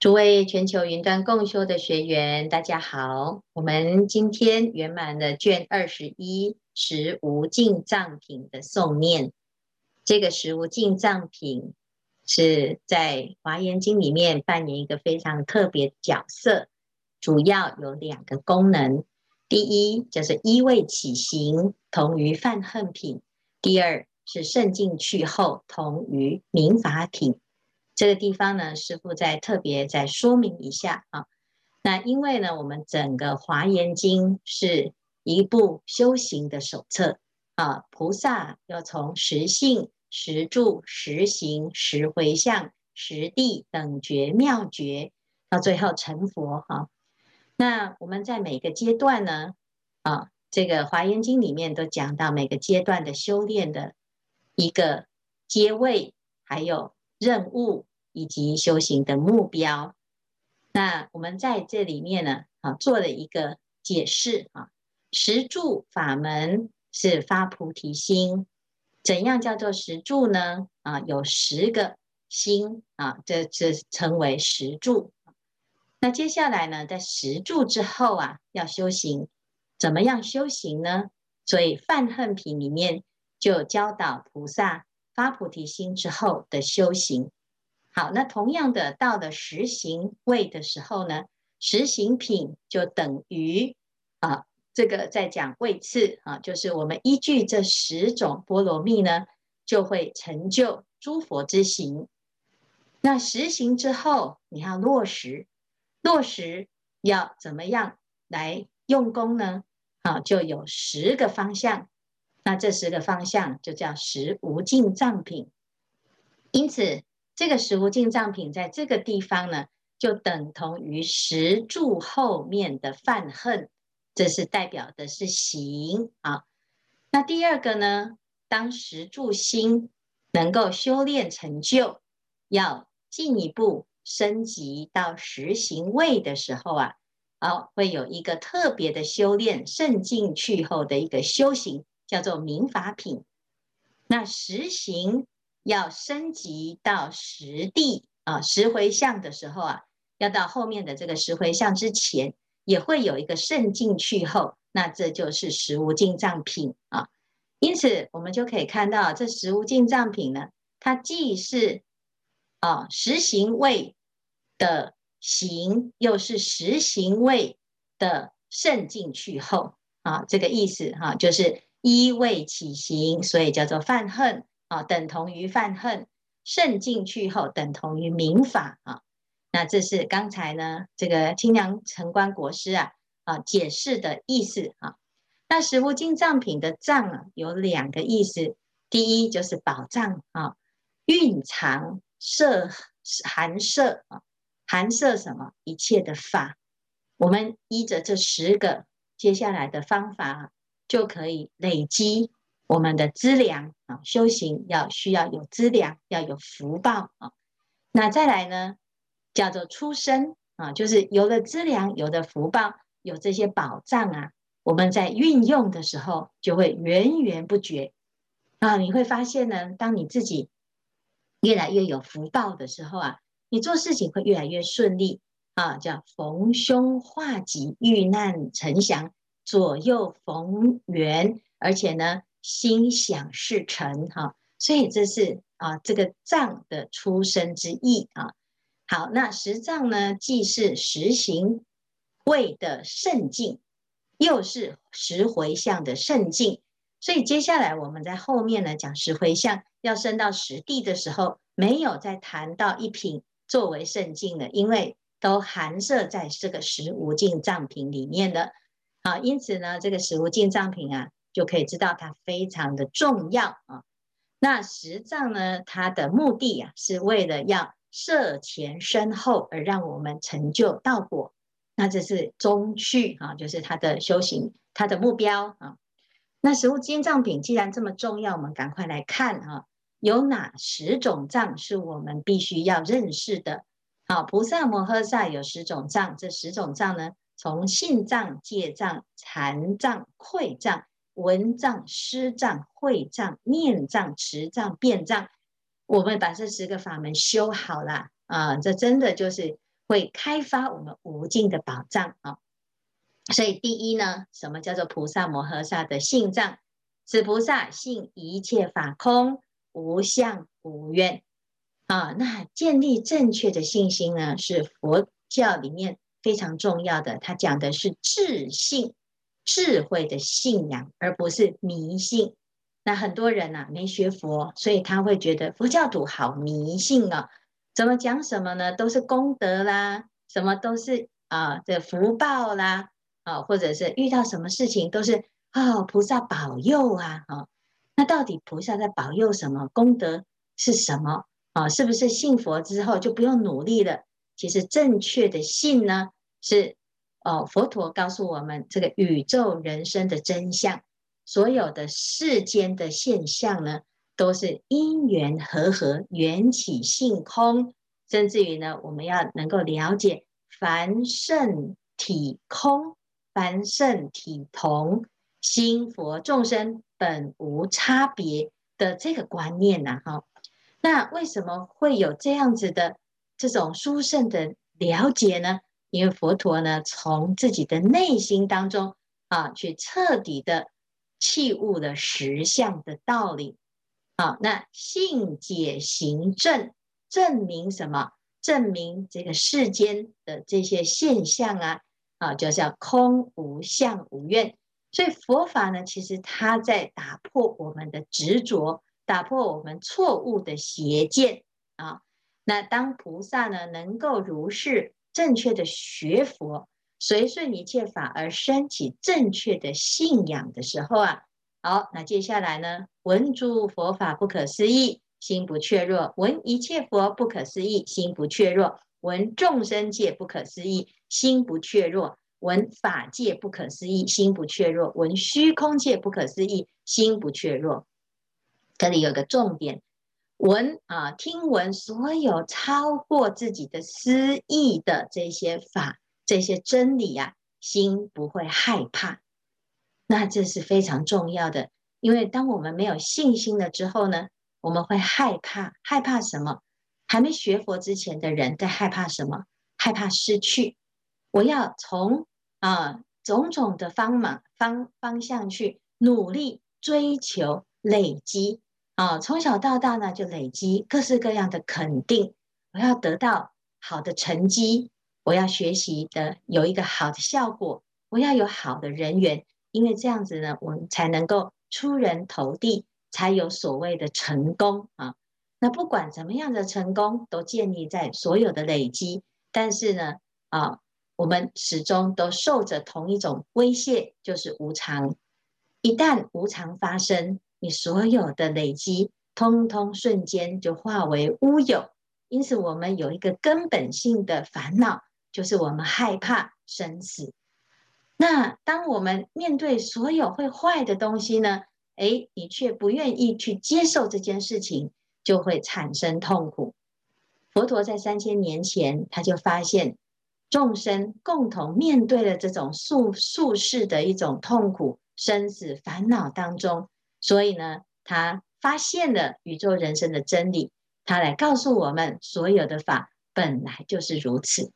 诸位全球云端共修的学员，大家好。我们今天圆满了卷二十一《实无尽藏品》的诵念。这个《实无尽藏品》是在《华严经》里面扮演一个非常特别的角色，主要有两个功能。第一就是依位起行，同于梵行品；第二是胜进去后，同于明法品。这个地方呢，师父再特别再说明一下啊。那因为呢，我们整个《华严经》是一部修行的手册啊，菩萨要从实性、实住、实行、实回向、实地等觉妙觉，到最后成佛哈。那我们在每个阶段呢，啊，这个《华严经》里面都讲到每个阶段的修炼的一个阶位，还有任务。以及修行的目标，那我们在这里面呢，啊，做了一个解释啊。十住法门是发菩提心，怎样叫做十住呢？啊，有十个心啊，这这称为十住。那接下来呢，在十住之后啊，要修行，怎么样修行呢？所以梵行品里面就教导菩萨发菩提心之后的修行。好，那同样的，到了实行位的时候呢，实行品就等于啊，这个在讲位次啊，就是我们依据这十种波罗蜜呢，就会成就诸佛之行。那实行之后，你要落实，落实要怎么样来用功呢？啊，就有十个方向，那这十个方向就叫十无尽藏品。因此。这个实物进藏品在这个地方呢，就等同于实住后面的梵行，这是代表的是行啊。那第二个呢，当实住心能够修炼成就，要进一步升级到实行位的时候啊，啊，会有一个特别的修炼，胜进去后的一个修行，叫做明法品。那实行。要升级到实地啊，实回向的时候啊，要到后面的这个实回向之前，也会有一个胜进去后，那这就是实无尽藏品啊。因此，我们就可以看到这实无尽藏品呢，它既是啊实行位的行，又是实行位的胜进去后啊，这个意思哈、就是依位起行，所以叫做犯恨。啊，等同于犯恨，渗进去后等同于明法啊。那这是刚才呢，这个清凉城关国师啊啊解释的意思啊。那实无尽藏品的藏啊，有两个意思，第一就是宝藏啊，蕴藏摄含摄啊，含摄什么？一切的法。我们依着这十个接下来的方法，就可以累积。我们的资粮啊，修行要需要有资粮，要有福报啊。那再来呢，叫做出生啊，就是有了资粮，有了福报，有这些宝藏啊，我们在运用的时候就会源源不绝啊。你会发现呢，当你自己越来越有福报的时候啊，你做事情会越来越顺利啊，叫逢凶化吉，遇难成祥，左右逢源，而且呢。心想事成哈，所以这是啊这个藏的出生之意啊。好，那实藏呢，既是实行位的圣境，又是十回向的圣境。所以接下来我们在后面呢讲十回向要升到实地的时候，没有再谈到一品作为圣境了，因为都含摄在这个十无尽藏品里面的。好，因此呢，这个十无尽藏品啊。就可以知道它非常的重要啊。那实藏呢，它的目的啊，是为了要摄前身后而让我们成就道果。那这是中趣啊，就是它的修行，它的目标啊。那食物金藏品既然这么重要，我们赶快来看啊，有哪十种藏是我们必须要认识的？好，菩萨摩诃萨有十种藏，这十种藏呢，从信藏、戒藏、禅藏、慧藏。闻藏、思藏、会藏、念藏、持藏、辩藏，我们把这十个法门修好了啊！这真的就是会开发我们无尽的宝藏啊。所以第一呢，什么叫做菩萨摩诃萨的性藏？此菩萨信一切法空，无相无愿啊。那建立正确的信心呢，是佛教里面非常重要的。他讲的是智信，智慧的信仰，而不是迷信。那很多人呐、啊，没学佛，所以他会觉得佛教徒好迷信啊。怎么讲什么呢？都是功德啦，什么都是啊的福报啦。啊，或者是遇到什么事情都是啊、菩萨保佑啊，啊，那到底菩萨在保佑什么？功德是什么？啊，是不是信佛之后就不用努力了？其实正确的信呢，是哦，佛陀告诉我们这个宇宙人生的真相，所有的世间的现象呢，都是因缘和合，缘起性空，甚至于呢，我们要能够了解凡圣体空。凡圣体同，心佛众生本无差别的这个观念呐，哈，那为什么会有这样子的这种殊胜的了解呢？因为佛陀呢，从自己的内心当中啊，去彻底的弃悟了实相的道理。好，那信解行证，证明什么？证明这个世间的这些现象啊。啊，就叫空无相无愿，所以佛法呢，其实它在打破我们的执着，打破我们错误的邪见啊。那当菩萨呢，能够如是正确的学佛，随顺一切法而生起正确的信仰的时候啊，好，那接下来呢，闻诸佛法不可思议，心不怯弱；闻一切佛不可思议，心不怯弱。闻众生界不可思议，心不怯弱；闻法界不可思议，心不怯弱；闻虚空界不可思议，心不怯弱。这里有个重点：闻啊，听闻所有超过自己的私意的这些法、这些真理呀、啊，心不会害怕。那这是非常重要的，因为当我们没有信心了之后呢，我们会害怕，害怕什么？还没学佛之前的人在害怕什么？害怕失去。我要从啊种种的方法方方向去努力追求累积啊，从小到大呢就累积各式各样的肯定。我要得到好的成绩，我要学习的有一个好的效果，我要有好的人缘，因为这样子呢，我们才能够出人头地，才有所谓的成功啊。那不管怎么样的成功，都建立在所有的累积。但是呢，啊，我们始终都受着同一种威胁，就是无常。一旦无常发生，你所有的累积，通通瞬间就化为乌有。因此，我们有一个根本性的烦恼，就是我们害怕生死。那当我们面对所有会坏的东西呢？诶，你却不愿意去接受这件事情。就会产生痛苦。佛陀在三千年前，他就发现众生共同面对了这种宿宿世的一种痛苦、生死烦恼当中，所以呢，他发现了宇宙人生的真理，他来告诉我们，所有的法本来就是如此。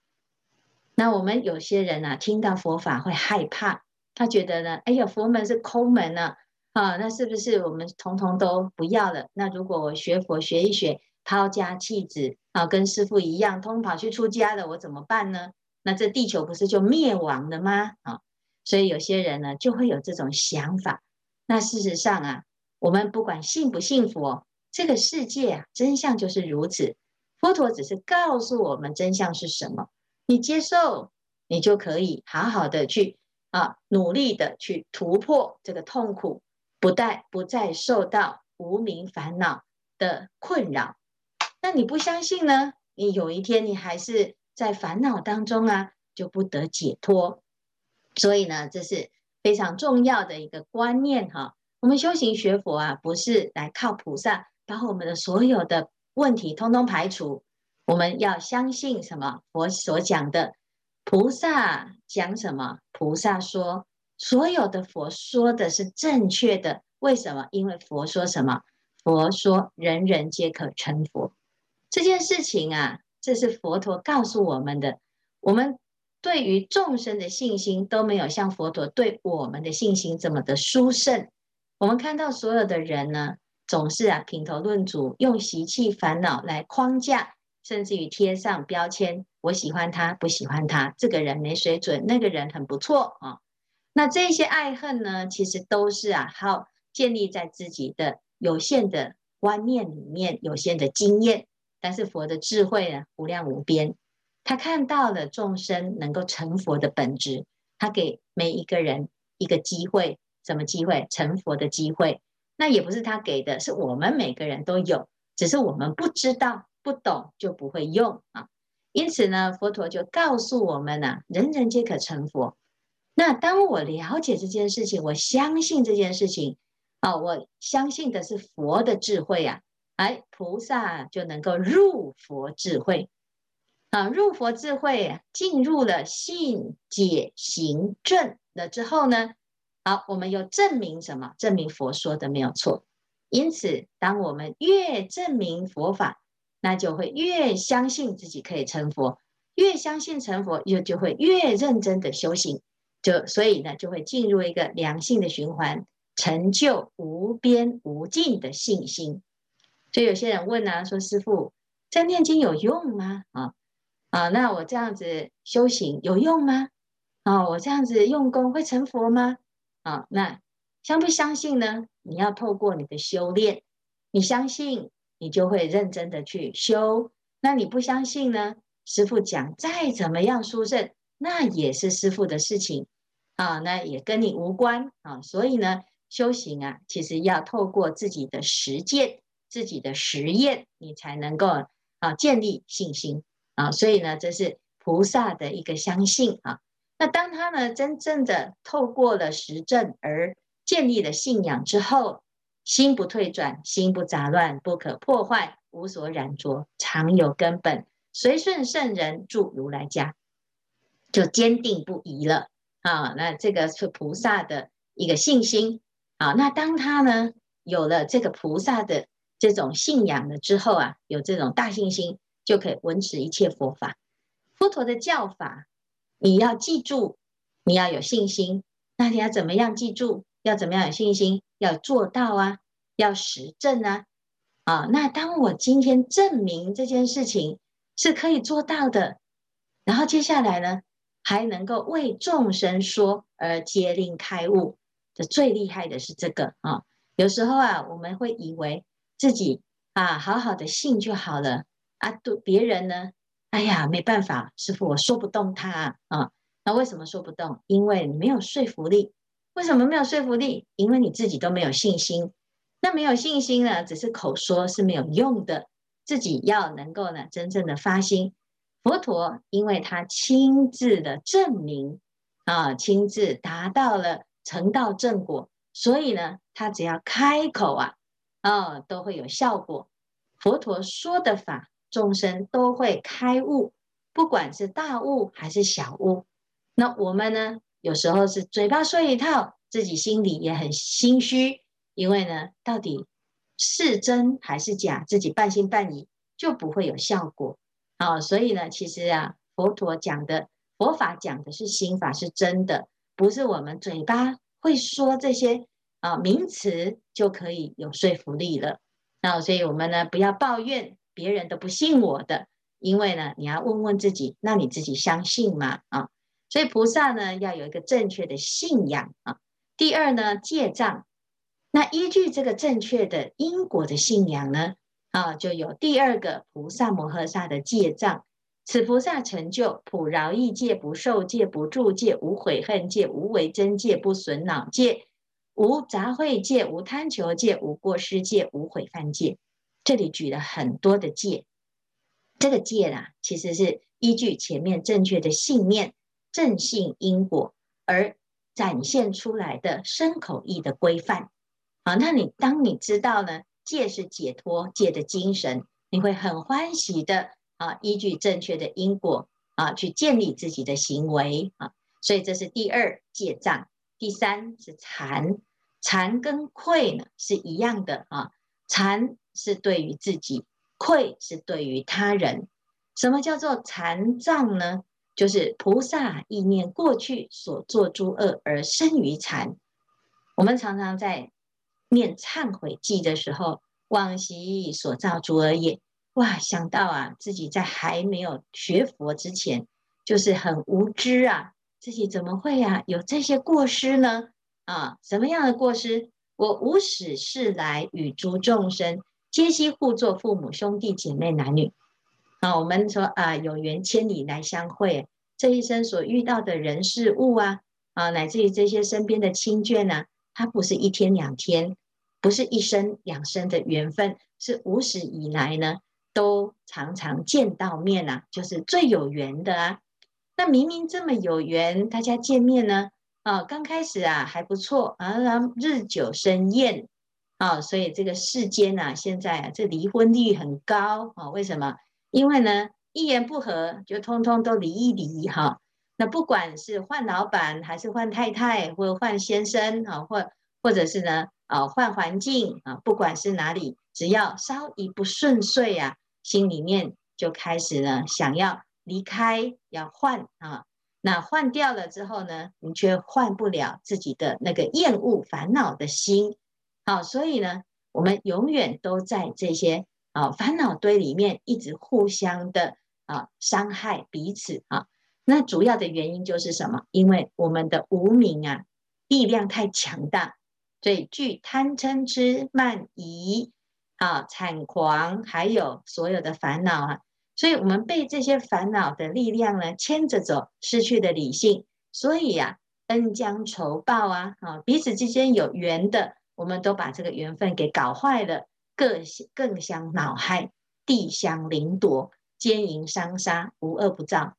那我们有些人啊，听到佛法会害怕，他觉得呢，哎呀，佛门是空门呢、啊。那是不是我们通通都不要了？那如果我学佛学一学，抛家弃子啊，跟师父一样，通跑去出家了，我怎么办呢？那这地球不是就灭亡了吗？啊，所以有些人呢就会有这种想法。那事实上啊，我们不管信不信佛，这个世界啊，真相就是如此。佛陀只是告诉我们真相是什么，你接受，你就可以好好的去啊，努力的去突破这个痛苦。不再不再受到无明烦恼的困扰，那你不相信呢？你有一天你还是在烦恼当中啊，就不得解脱。所以呢，这是非常重要的一个观念哈。我们修行学佛啊，不是来靠菩萨把我们的所有的问题通通排除。我们要相信什么？佛所讲的，菩萨讲什么？菩萨说。所有的佛说的是正确的，为什么？因为佛说什么？佛说人人皆可成佛。这件事情啊，这是佛陀告诉我们的。我们对于众生的信心都没有像佛陀对我们的信心这么的殊胜。我们看到所有的人呢，总是啊品头论足，用习气烦恼来框架，甚至于贴上标签。我喜欢他，不喜欢他，这个人没水准，那个人很不错啊。那这些爱恨呢，其实都是啊，好建立在自己的有限的观念里面，有限的经验。但是佛的智慧呢，无量无边。他看到了众生能够成佛的本质，他给每一个人一个机会，什么机会？成佛的机会。那也不是他给的，是我们每个人都有，只是我们不知道、不懂，就不会用啊。因此呢，佛陀就告诉我们呢、啊，人人皆可成佛。那当我了解这件事情，我相信这件事情啊，我相信的是佛的智慧啊，哎，菩萨就能够入佛智慧。啊，入佛智慧，进入了信解行证了之后呢，好，我们又证明什么？证明佛说的没有错。因此，当我们越证明佛法，那就会越相信自己可以成佛，越相信成佛，又就会越认真的修行，就所以呢，就会进入一个良性的循环，成就无边无尽的信心。所以有些人问啊，说师父，这念经有用吗？啊？啊，那我这样子修行有用吗？啊，我这样子用功会成佛吗？啊，那相不相信呢？你要透过你的修炼，你相信，你就会认真的去修。那你不相信呢？师傅讲再怎么样殊胜，那也是师傅的事情啊，那也跟你无关啊。所以呢，修行啊，其实要透过自己的实践、自己的实验，你才能够啊建立信心。啊，所以呢，这是菩萨的一个相信啊。那当他呢，真正的透过了实证而建立了信仰之后，心不退转，心不杂乱，不可破坏，无所染着，常有根本，随顺圣人住如来家，就坚定不移了啊。那这个是菩萨的一个信心啊。那当他呢，有了这个菩萨的这种信仰了之后啊，有这种大信心。就可以闻持一切佛法，佛陀的教法，你要记住，你要有信心。那你要怎么样记住？要怎么样有信心？要做到啊，要实证啊。啊，那当我今天证明这件事情是可以做到的，然后接下来呢，还能够为众生说而皆令开悟，这最厉害的是这个啊。有时候啊，我们会以为自己啊，好好的信就好了。啊，对别人呢？哎呀，没办法，师傅，我说不动他啊。那为什么说不动？因为你没有说服力。为什么没有说服力？因为你自己都没有信心。那没有信心呢，只是口说是没有用的。自己要能够呢，真正的发心。佛陀因为他亲自的证明啊，亲自达到了成道正果，所以呢，他只要开口啊，啊，都会有效果。佛陀说的法。众生都会开悟，不管是大悟还是小悟。那我们呢？有时候是嘴巴说一套，自己心里也很心虚，因为呢，到底是真还是假，自己半信半疑，就不会有效果。啊，所以呢，其实啊，佛陀讲的佛法讲的是心法，是真的，不是我们嘴巴会说这些啊名词就可以有说服力了。那所以我们呢，不要抱怨。别人都不信我的，因为呢，你要问问自己，那你自己相信吗？啊，所以菩萨呢要有一个正确的信仰啊。第二呢，戒障，那依据这个正确的因果的信仰呢，啊，就有第二个菩萨摩诃萨的戒障。此菩萨成就普饶益戒、不受戒、不住戒、无悔恨戒、无为真戒、不损恼戒、无杂秽戒、无贪求戒、无过失戒、无毁犯戒。这里举了很多的戒，这个戒啊，其实是依据前面正确的信念、正信因果而展现出来的身口意的规范。好，那你当你知道呢，戒是解脱，戒的精神，你会很欢喜的啊，依据正确的因果啊，去建立自己的行为啊。所以这是第二戒障，第三是惭，惭跟愧呢是一样的啊，惭。是对于自己，愧是对于他人。什么叫做惭障呢？就是菩萨意念过去所作诸恶而生于禅。我们常常在念忏悔偈的时候，往昔所造诸恶业，哇，想到啊，自己在还没有学佛之前，就是很无知啊，自己怎么会啊有这些过失呢？啊，什么样的过失？我无始世来与诸众生，皆悉互作父母兄弟姐妹男女。啊，我们说啊，有缘千里来相会，这一生所遇到的人事物啊，啊，乃至于这些身边的亲眷呢，它不是一天两天，不是一生两生的缘分，是无始以来呢，都常常见到面啊，就是最有缘的啊。那明明这么有缘，大家见面呢？啊，刚开始啊还不错啊，日久生厌啊，所以这个世间啊，现在啊这离婚率很高啊。为什么？因为呢一言不合就通通都离一离哈、那不管是换老板还是换太太，或换先生啊，或或者是呢啊换环境啊，不管是哪里，只要稍一不顺遂啊，心里面就开始呢想要离开，要换啊。那换掉了之后呢，你却换不了自己的那个厌恶烦恼的心，好，所以呢，我们永远都在这些啊烦恼堆里面，一直互相的啊伤害彼此啊。那主要的原因就是什么？因为我们的无明啊力量太强大，所以具贪嗔痴慢疑啊谄誑，还有所有的烦恼啊。所以，我们被这些烦恼的力量呢牵着走，失去的理性。所以呀、啊，恩将仇报啊，啊，彼此之间有缘的，我们都把这个缘分给搞坏了，各更相恼害，地相凌夺，奸淫伤杀，无恶不造。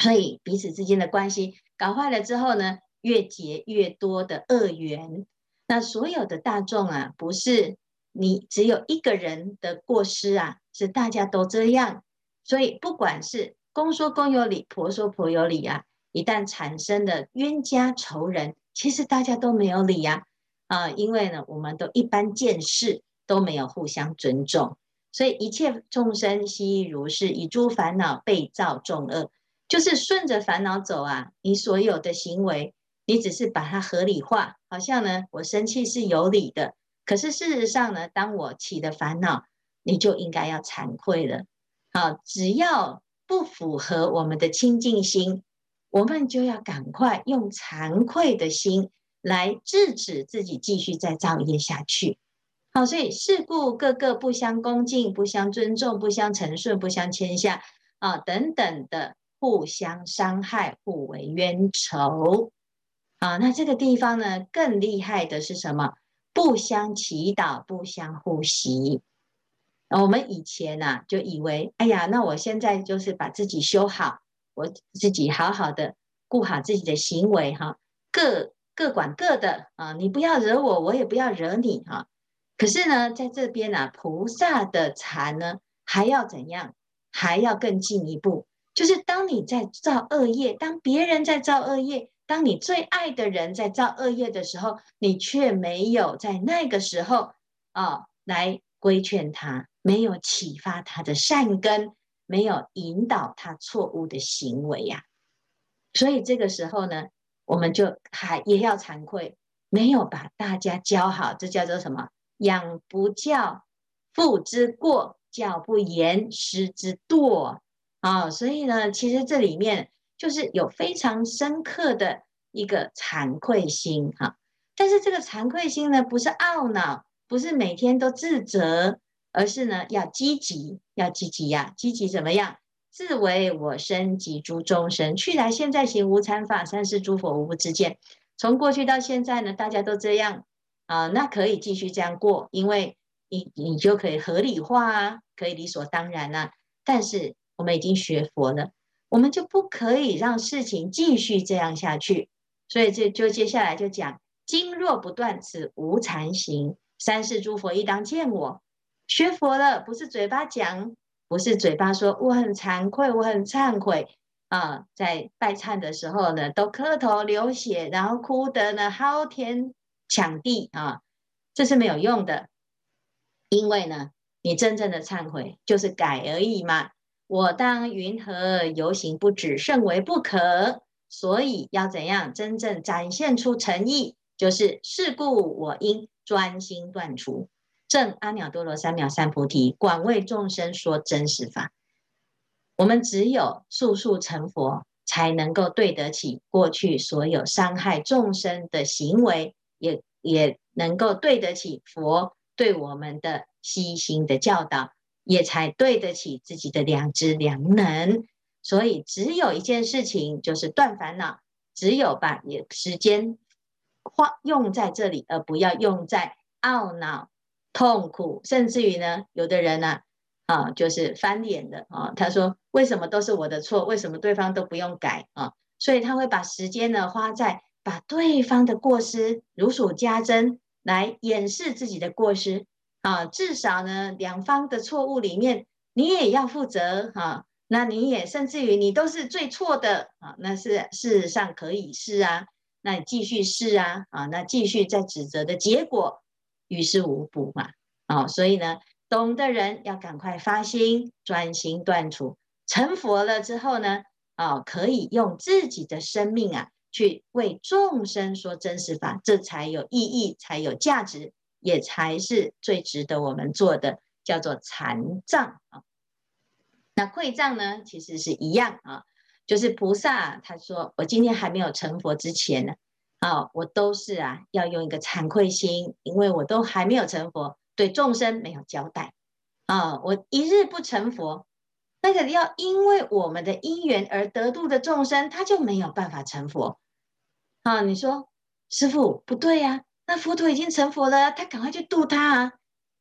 所以，彼此之间的关系搞坏了之后呢，越结越多的恶缘。那所有的大众啊，不是你只有一个人的过失啊。是大家都这样，所以不管是公说公有理，婆说婆有理啊。一旦产生了冤家仇人，其实大家都没有理呀，啊，啊因为呢，我们都一般见识都没有互相尊重，所以一切众生悉如是，以诸烦恼被造众恶，就是顺着烦恼走啊。你所有的行为，你只是把它合理化，好像呢，我生气是有理的，可是事实上呢，当我起的烦恼。你就应该要惭愧了，好，只要不符合我们的清净心，我们就要赶快用惭愧的心来制止自己继续再造业下去。好，所以是故个个不相恭敬、不相尊重、不相承顺、不相谦下啊等等的互相伤害、互为冤仇啊。那这个地方呢，更厉害的是什么？不相祈祷、不相互惜。我们以前呐、啊，就以为，哎呀，那我现在就是把自己修好，我自己好好的顾好自己的行为哈，各各管各的啊，你不要惹我，我也不要惹你哈。可是呢，在这边呢、啊，菩萨的禅呢，还要怎样？还要更进一步，就是当你在造恶业，当别人在造恶业，当你最爱的人在造恶业的时候，你却没有在那个时候啊来规劝他。没有启发他的善根，没有引导他错误的行为呀、所以这个时候呢，我们就还也要惭愧，没有把大家教好，这叫做什么？养不教，父之过；教不严，师之惰。啊、所以呢，其实这里面就是有非常深刻的一个惭愧心哈。但是这个惭愧心呢，不是懊恼，不是每天都自责。而是呢，要积极，要积极呀！积极怎么样？自为我身及诸众生，去来现在行无惭法，三世诸佛无不知见。从过去到现在呢，大家都这样啊，那可以继续这样过，因为你你就可以合理化啊，可以理所当然啊。但是我们已经学佛了，我们就不可以让事情继续这样下去。所以这就接下来就讲：今若不断此无常行，三世诸佛亦当见我。学佛了，不是嘴巴讲，不是嘴巴说我很惭愧，我很忏悔啊，在拜忏的时候呢，都磕头流血，然后哭得呢嚎天抢地啊，这是没有用的，因为呢，你真正的忏悔就是改而已嘛。我当云何游行不止，甚为不可。所以要怎样真正展现出诚意？就是是故我应专心断除，证阿耨多罗三藐三菩提，广为众生说真实法。我们只有速速成佛，才能够对得起过去所有伤害众生的行为，也也能够对得起佛对我们的悉心的教导。也才对得起自己的良知良能，所以只有一件事情，就是断烦恼。只有把你时间花用在这里，而不要用在懊恼、痛苦，甚至于呢，有的人呢，啊，就是翻脸的啊。他说：“为什么都是我的错？为什么对方都不用改啊？”所以他会把时间呢花在把对方的过失如数家珍，来掩饰自己的过失。啊，至少呢，两方的错误里面，你也要负责、啊。那你也甚至于你都是最错的啊，那是事实上可以是啊，那你继续是啊，啊，那继续在指责的结果于事无补嘛。啊，所以呢，懂的人要赶快发心，专心断除，成佛了之后呢，啊，可以用自己的生命啊，去为众生说真实法，这才有意义，才有价值。也才是最值得我们做的，叫做禅障啊。那馈障呢，其实是一样啊，就是菩萨他说，我今天还没有成佛之前呢，啊，我都是啊要用一个惭愧心，因为我都还没有成佛，对众生没有交代啊。我一日不成佛，那个要因为我们的因缘而得度的众生，他就没有办法成佛啊。你说师父不对呀？那佛陀已经成佛了，他赶快去度他啊！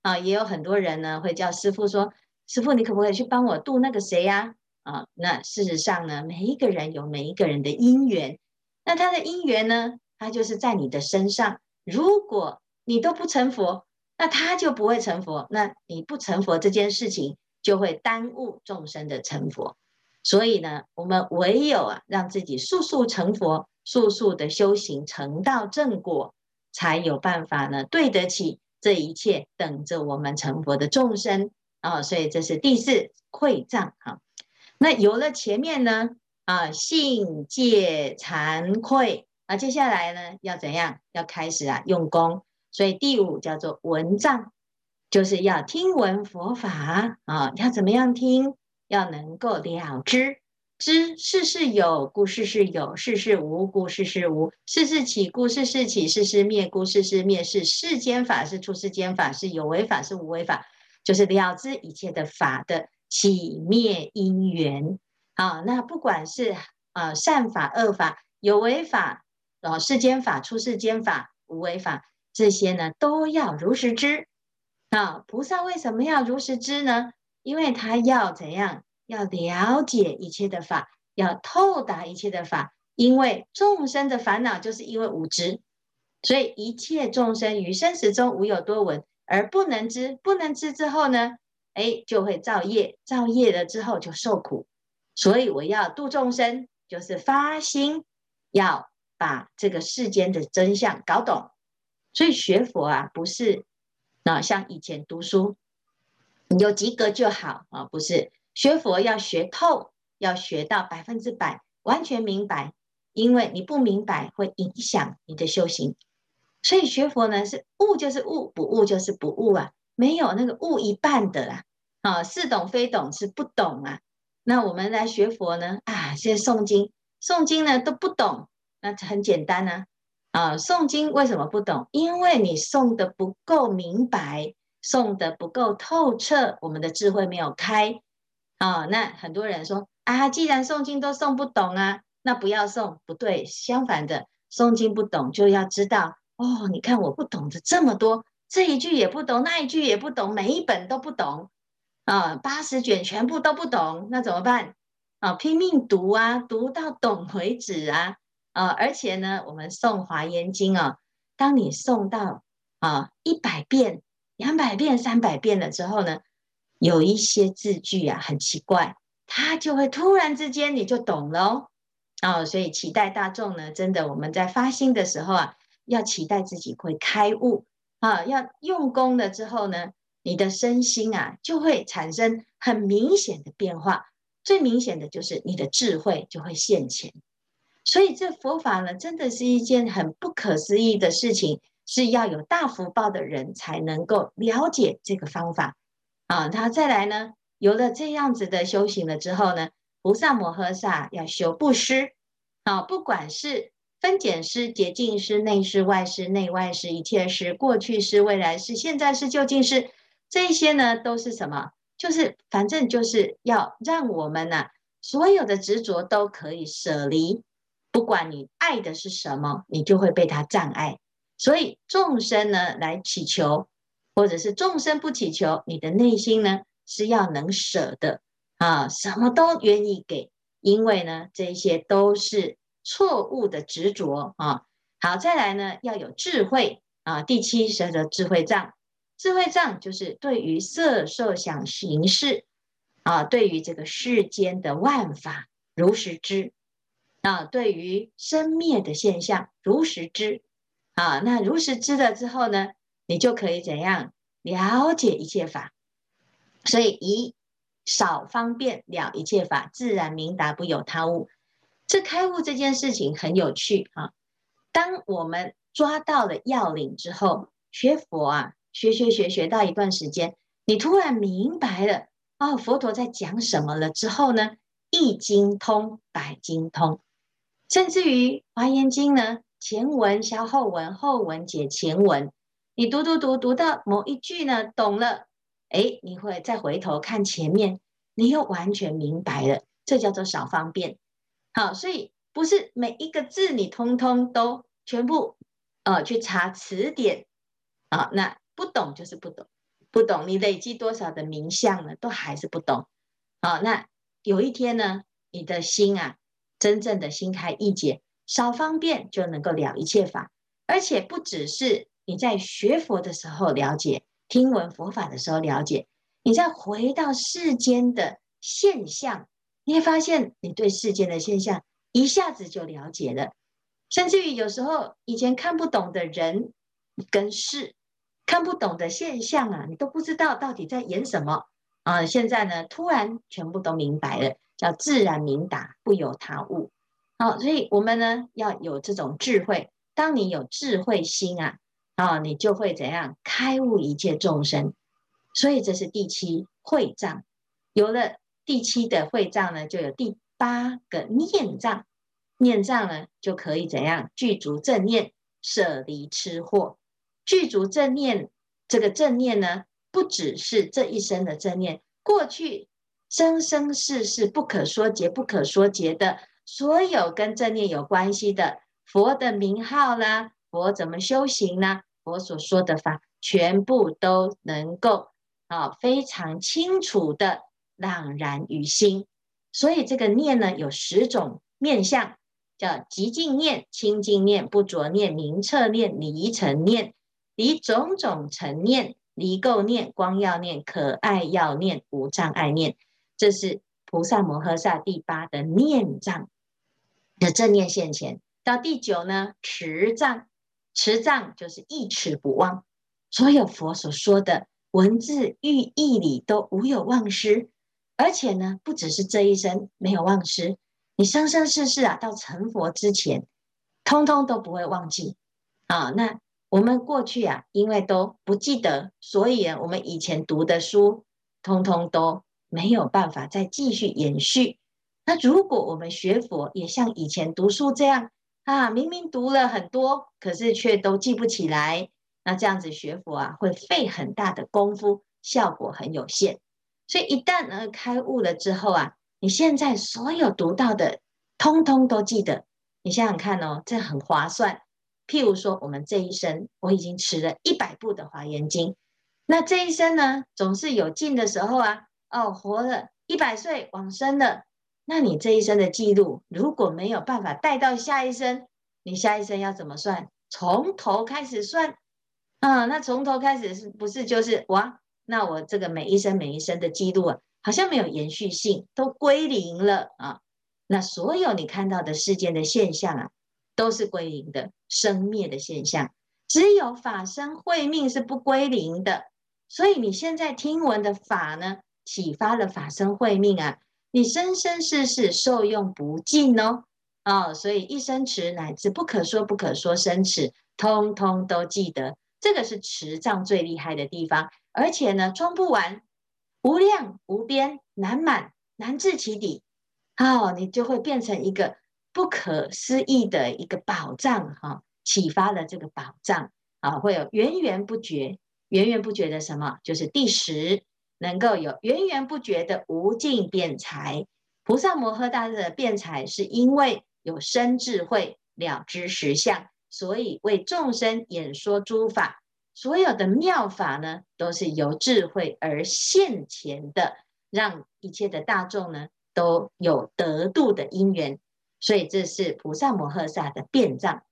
啊，也有很多人呢会叫师父说：“师父，你可不可以去帮我度那个谁呀？”啊，那事实上呢，每一个人有每一个人的因缘，那他的因缘呢，他就是在你的身上。如果你都不成佛，那他就不会成佛。那你不成佛这件事情，就会耽误众生的成佛。所以呢，我们唯有啊，让自己速速成佛，速速的修行成道正果。才有办法呢，对得起这一切等着我们成佛的众生啊、哦！所以这是第四馈障哈。那有了前面呢啊，信戒惭愧那，接下来呢要怎样？要开始啊用功。所以第五叫做闻障，就是要听闻佛法啊，要怎么样听？要能够了知。知事事有，故事事有；事事无，故事事无。事事起，故事事起；事事灭，故事事灭。是世间法，是出世间法，是有为法，是无为法，就是了知一切的法的起灭因缘。啊，那不管是啊善法、恶法、有为法、啊世间法、出世间法、无为法，这些呢都要如实知。啊，菩萨为什么要如实知呢？因为他要怎样？要了解一切的法，要透达一切的法，因为众生的烦恼就是因为无知，所以一切众生于生死中无有多闻而不能知，不能知之后呢，哎，就会造业，造业了之后就受苦。所以我要度众生，就是发心要把这个世间的真相搞懂。所以学佛啊，不是那像以前读书，你有及格就好啊，不是。学佛要学透，要学到百分之百，完全明白。因为你不明白，会影响你的修行。所以学佛呢，是悟就是悟，不悟就是不悟啊，没有那个悟一半的啦。啊，似懂非懂是不懂啊。那我们来学佛呢，啊，现在诵经，诵经呢都不懂，那很简单呢。啊，诵经为什么不懂？因为你诵得不够明白，诵得不够透彻，我们的智慧没有开。啊、那很多人说啊，既然诵经都诵不懂啊，那不要诵。不对，相反的，诵经不懂就要知道哦。你看我不懂得这么多，这一句也不懂，那一句也不懂，每一本都不懂啊，八十卷全部都不懂，那怎么办？啊，拼命读啊，读到懂为止啊啊！而且呢，我们诵华严经啊，当你诵到啊一百遍、两百遍、三百遍了之后呢，有一些字句啊，很奇怪，它就会突然之间你就懂了哦。哦，所以期待大众呢，真的我们在发心的时候啊，要期待自己会开悟啊，要用功了之后呢，你的身心啊就会产生很明显的变化最明显的就是你的智慧就会现前。所以这佛法呢，真的是一件很不可思议的事情，是要有大福报的人才能够了解这个方法啊。他再来呢，有了这样子的修行了之后呢，菩萨摩诃萨要修布施啊，不管是分解施、洁净施、内施、外施、内外施、一切施、过去施、未来施、现在施、究竟施，这些呢都是什么？就是反正就是要让我们呐、所有的执着都可以舍离，不管你爱的是什么，你就会被它障碍。所以众生呢来祈求，或者是众生不祈求，你的内心呢是要能舍的啊，什么都愿意给，因为呢这些都是错误的执着啊。好，再来呢要有智慧啊，第七是的智慧障。智慧障就是对于色受想行识啊，对于这个世间的万法如实知啊，对于生灭的现象如实知啊，那如实知了之后呢，你就可以怎样了解一切法？所以以少方便了一切法，自然明达不有他物。这开悟这件事情很有趣啊。当我们抓到了要领之后，学佛啊。学学学学到一段时间，你突然明白了哦，佛陀在讲什么了之后呢？一经通，百经通，甚至于华严经呢，前文消后文，后文解前文。你读读读读到某一句呢，懂了，诶，你会再回头看前面，你又完全明白了。这叫做少方便。好，所以不是每一个字你通通都全部呃去查词典啊，那。不懂就是不懂，不懂你累积多少的名相呢，都还是不懂。好，那有一天呢，你的心啊，真正的心开意解，少方便就能够了一切法，而且不只是你在学佛的时候了解，听闻佛法的时候了解，你再回到世间的现象，你会发现你对世间的现象一下子就了解了，甚至于有时候以前看不懂的人跟事。看不懂的现象啊，你都不知道到底在演什么啊！现在呢，突然全部都明白了，叫自然明达，不有他物。好，所以我们呢要有这种智慧。当你有智慧心啊，啊，你就会怎样开悟一切众生。所以这是第七慧障。有了第七的慧障呢，就有第八个念障。念障呢，就可以怎样具足正念，舍离痴惑。具足正念，这个正念呢，不只是这一生的正念，过去生生世世不可说结、不可说结的所有跟正念有关系的佛的名号啦，佛怎么修行呢？佛所说的法，全部都能够啊非常清楚的朗然于心。所以这个念呢，有十种面相，叫极静念、清净念、不着念、明彻念、离尘念。离种种尘念，离垢念、光耀念、可爱要念、无障碍念，这是菩萨摩诃萨第八的念障的正念现前。到第九呢，持障，持障就是一持不忘，所有佛所说的文字寓意里都无有忘失，而且呢，不只是这一生没有忘失，你生生世世啊，到成佛之前，通通都不会忘记啊。那我们过去啊，因为都不记得，所以，我们以前读的书，通通都没有办法再继续延续。那如果我们学佛，也像以前读书这样啊，明明读了很多，可是却都记不起来，那这样子学佛啊，会费很大的功夫，效果很有限。所以一旦呢开悟了之后啊，你现在所有读到的，通通都记得。你想想看哦，这很划算。譬如说，我们这一生我已经持了一百部的《华严经》，那这一生呢，总是有进的时候啊。哦，活了一百岁往生了，那你这一生的记录如果没有办法带到下一生，你下一生要怎么算？从头开始算嗯？那从头开始是不是就是哇？那我这个每一生每一生的记录啊，好像没有延续性，都归零了啊？那所有你看到的世间的现象啊。都是归零的生灭的现象，只有法身慧命是不归零的。所以你现在听闻的法呢，启发了法身慧命啊，你生生世世受用不尽哦。哦，所以一生持乃至不可说不可说生持，通通都记得。这个是持障最厉害的地方，而且呢，装不完，无量无边，难满难至其底。哦，你就会变成一个不可思议的一个宝藏哈，启发了这个宝藏啊，会有源源不绝、源源不绝的什么？就是第十，能够有源源不绝的无尽辩才。菩萨摩诃大士的辩才，是因为有深智慧，了知实相。所以为众生演说诸法，所有的妙法呢，都是由智慧而现前的，让一切的大众呢都有得度的因缘。所以这是菩萨摩诃萨的辩藏。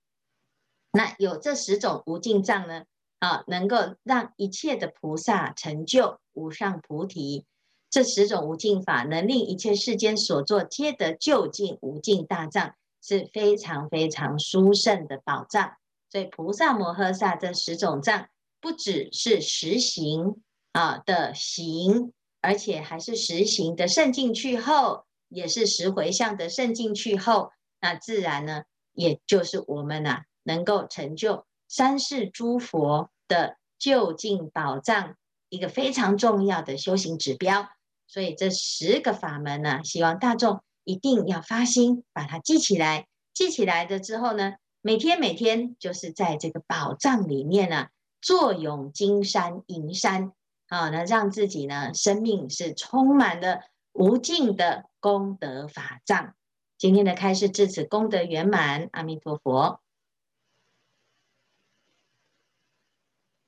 那有这十种无尽藏呢，啊，能够让一切的菩萨成就无上菩提。这十种无尽法，能令一切世间所作皆得究竟无尽大藏。是非常非常殊胜的宝藏，所以菩萨摩诃萨这十种藏，不只是实行啊的行，而且还是实行的胜进去后，也是实回向的胜进去后，那自然呢，也就是我们呐、啊，能够成就三世诸佛的究竟宝藏，一个非常重要的修行指标。所以这十个法门呢，希望大众。一定要发心把它记起来，记起来的之后呢，每天每天就是在这个宝藏里面呢，坐拥金山银山啊，那让自己呢生命是充满了无尽的功德法藏。今天的开示至此功德圆满，阿弥陀佛。